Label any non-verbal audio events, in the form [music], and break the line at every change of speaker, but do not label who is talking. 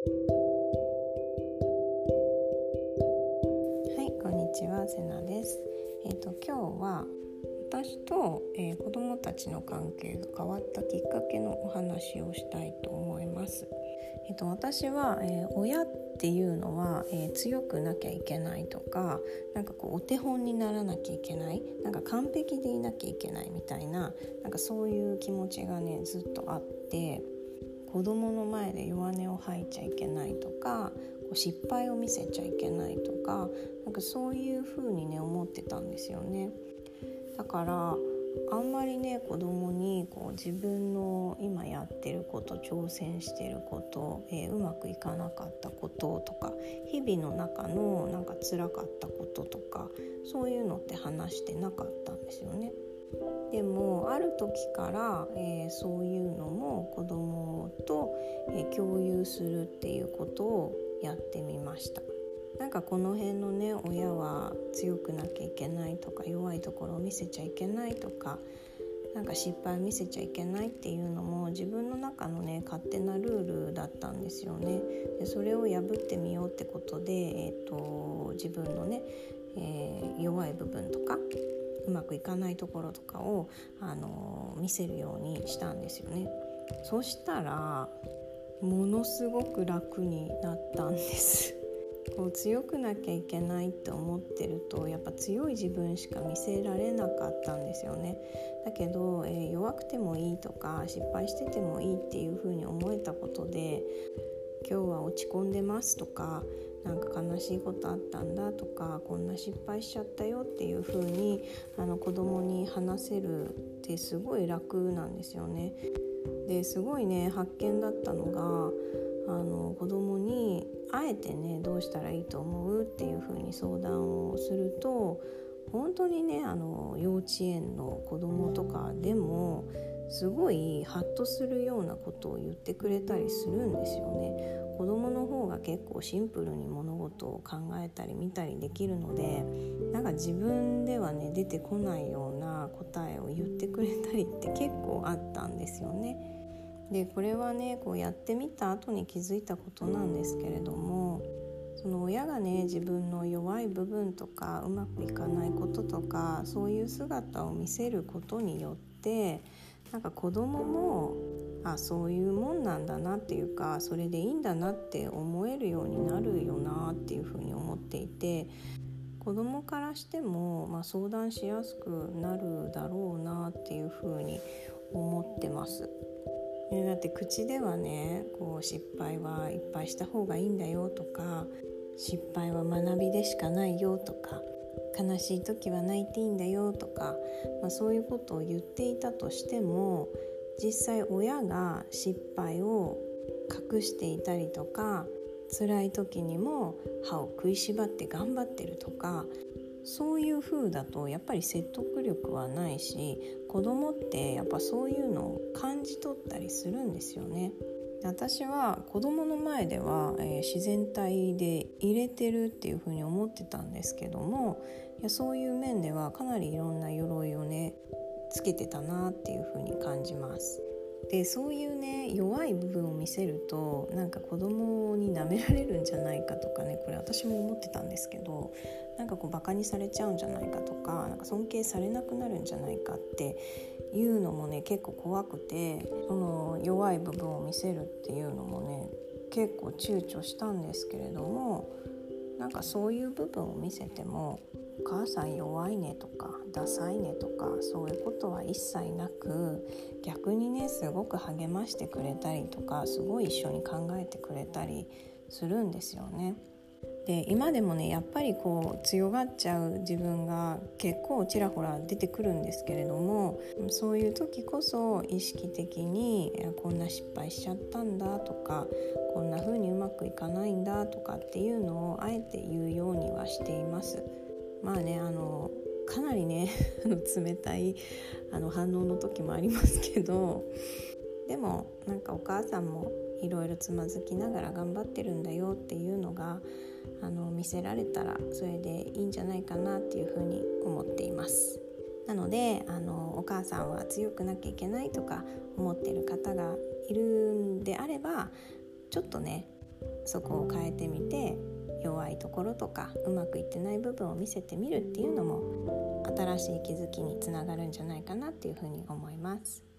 はいこんにちはせなです。えっ、ー、と今日は私と、えー、子供たちの関係が変わったきっかけのお話をしたいと思います。えっ、ー、と私は、え親っていうのは、え強くなきゃいけないとかなんかこうお手本にならなきゃいけないなんか完璧でいなきゃいけないみたいななんかそういう気持ちがねずっとあって。子供の前で弱音を吐いちゃいけないとかこう失敗を見せちゃいけないとかなんかそういう風にね思ってたんですよね。だからあんまりね子供にこう自分の今やってること挑戦してること、えー、うまくいかなかったこととか日々の中のなんか辛かったこととかそういうのって話してなかったんですよね。でもある時から、えー、そういうのも子供と、えー、共有するっていうことをやってみました。なんかこの辺のね親は強くなきゃいけないとか弱いところを見せちゃいけないとかなんか失敗を見せちゃいけないっていうのも自分の中のね勝手なルールだったんですよね。でそれを破ってみようってことで、えーと、自分のね、えー、弱い部分とかうまくいかないところとかを、あの見せるようにしたんですよね。そしたらものすごく楽になったんです。[laughs] こう強くなきゃいけないって思ってるとやっぱ強い自分しか見せられなかったんですよね。だけど、えー、弱くてもいいとか失敗しててもいいっていう風に思えたことで今日は落ち込んでますとかなんか悲しいことあったんだとかこんな失敗しちゃったよっていう風にあの子供に話せるってすごい楽なんですよね。ですごいね発見だったのがあの子供にあえてねどうしたらいいと思うっていう風に相談をすると本当にねあの幼稚園の子供とかでもすごいハッとするようなことを言ってくれたりするんですよね。子供の方が結構シンプルに物事を考えたり見たりできるのでなんか自分ではね出てこないような答えを言ってくれたりって結構あったんですよね。でこれはねこうやってみた後に気づいたことなんですけれどもその親がね自分の弱い部分とかうまくいかないこととかそういう姿を見せることによってなんか子供もあそういうもんなんだなっていうかそれでいいんだなって思えるようになるよなっていうふうに思っていて子供からしても、まあ、相談しやすくなるだろうなっていうふうに思ってます。だって口ではねこう失敗はいっぱいした方がいいんだよとか失敗は学びでしかないよとか悲しい時は泣いていいんだよとか、まあ、そういうことを言っていたとしても実際親が失敗を隠していたりとか辛い時にも歯を食いしばって頑張ってるとかそういう風だとやっぱり説得力はないし子供ってやっぱそういうのを感じ取ったりするんですよね。私は子供の前では、えー、自然体で入れてるっていうふうに思ってたんですけどもいやそういう面ではかなりいろんな鎧をねつけてたなっていうふうに感じます。でそういうね弱い部分を見せるとなんか子供に舐められるんじゃないかとかねこれ私も思ってたんですけどなんかこうバカにされちゃうんじゃないかとかなんか尊敬されなくなるんじゃないかっていうのもね結構怖くてその弱い部分を見せるっていうのもね結構躊躇したんですけれどもなんかそういう部分を見せてもお母さん弱いねとかダサいねとかそういうことは一切なく逆にねすごく励ましてくれたりとかすごい一緒に考えてくれたりするんですよね。で今でもねやっぱりこう強がっちゃう自分が結構ちらほら出てくるんですけれどもそういう時こそ意識的にこんな失敗しちゃったんだとかこんな風にうまくいかないんだとかっていうのをあえて言うようにはしています。まあねあのかなりね [laughs] 冷たいあの反応の時もありますけどでもなんかお母さんもいろいろつまずきながら頑張ってるんだよっていうのがあの見せられたらそれでいいんじゃないかなっていうふうに思っています。なのであのお母さんは強くなきゃいけないとか思ってる方がいるんであればちょっとねそこを変えてみて弱いところとかうまくいってない部分を見せてみるっていうのも新しい気づきにつながるんじゃないかなっていうふうに思います。